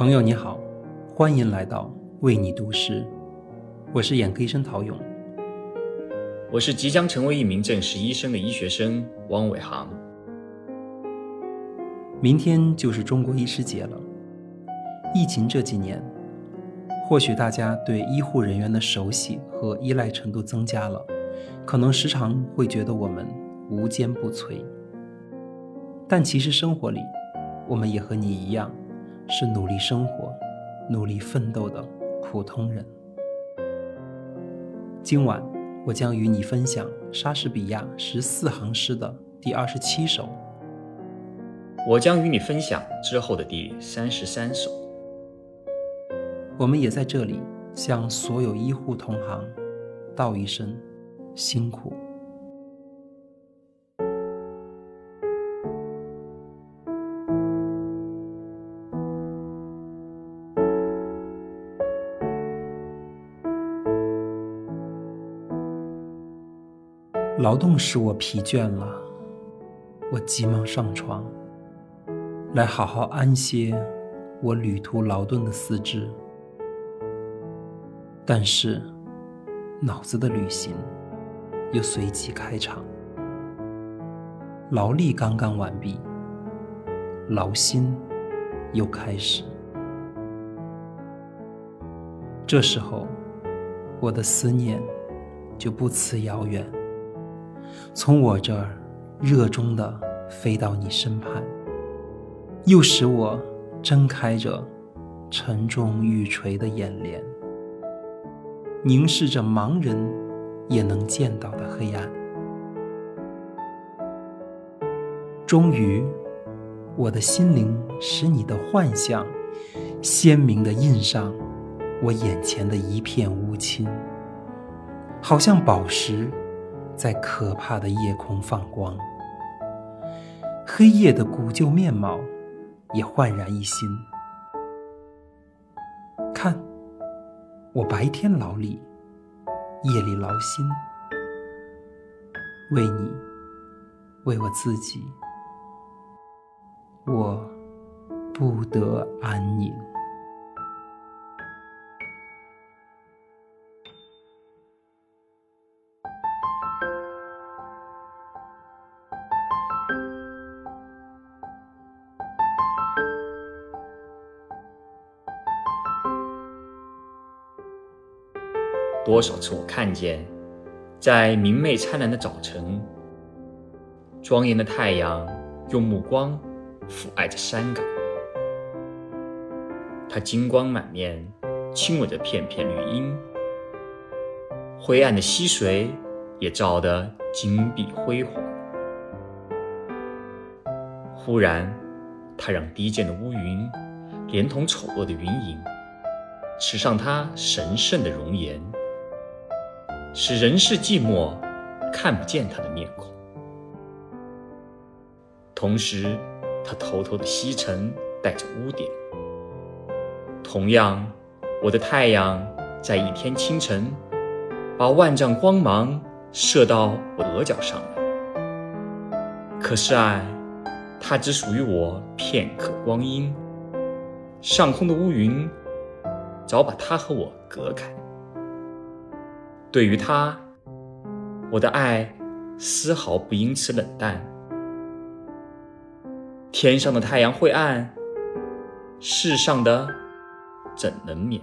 朋友你好，欢迎来到为你读诗，我是眼科医生陶勇，我是即将成为一名正式医生的医学生汪伟航。明天就是中国医师节了，疫情这几年，或许大家对医护人员的熟悉和依赖程度增加了，可能时常会觉得我们无坚不摧，但其实生活里，我们也和你一样。是努力生活、努力奋斗的普通人。今晚，我将与你分享莎士比亚十四行诗的第二十七首。我将与你分享之后的第三十三首。我们也在这里向所有医护同行道一声辛苦。劳动使我疲倦了，我急忙上床，来好好安歇我旅途劳顿的四肢。但是，脑子的旅行又随即开场，劳力刚刚完毕，劳心又开始。这时候，我的思念就不辞遥远。从我这儿热衷的飞到你身畔，又使我睁开着沉重欲垂的眼帘，凝视着盲人也能见到的黑暗。终于，我的心灵使你的幻象鲜明的印上我眼前的一片乌青，好像宝石。在可怕的夜空放光，黑夜的古旧面貌也焕然一新。看，我白天劳力，夜里劳心，为你，为我自己，我不得安宁。多少次我看见，在明媚灿烂的早晨，庄严的太阳用目光抚爱着山岗，它金光满面，亲吻着片片绿荫，灰暗的溪水也照得金碧辉煌。忽然，它让低贱的乌云，连同丑恶的云影，持上它神圣的容颜。使人世寂寞，看不见他的面孔。同时，他偷偷的吸尘，带着污点。同样，我的太阳在一天清晨，把万丈光芒射到我额角上来。可是爱，它只属于我片刻光阴。上空的乌云，早把它和我隔开。对于他，我的爱丝毫不因此冷淡。天上的太阳会暗，世上的怎能免？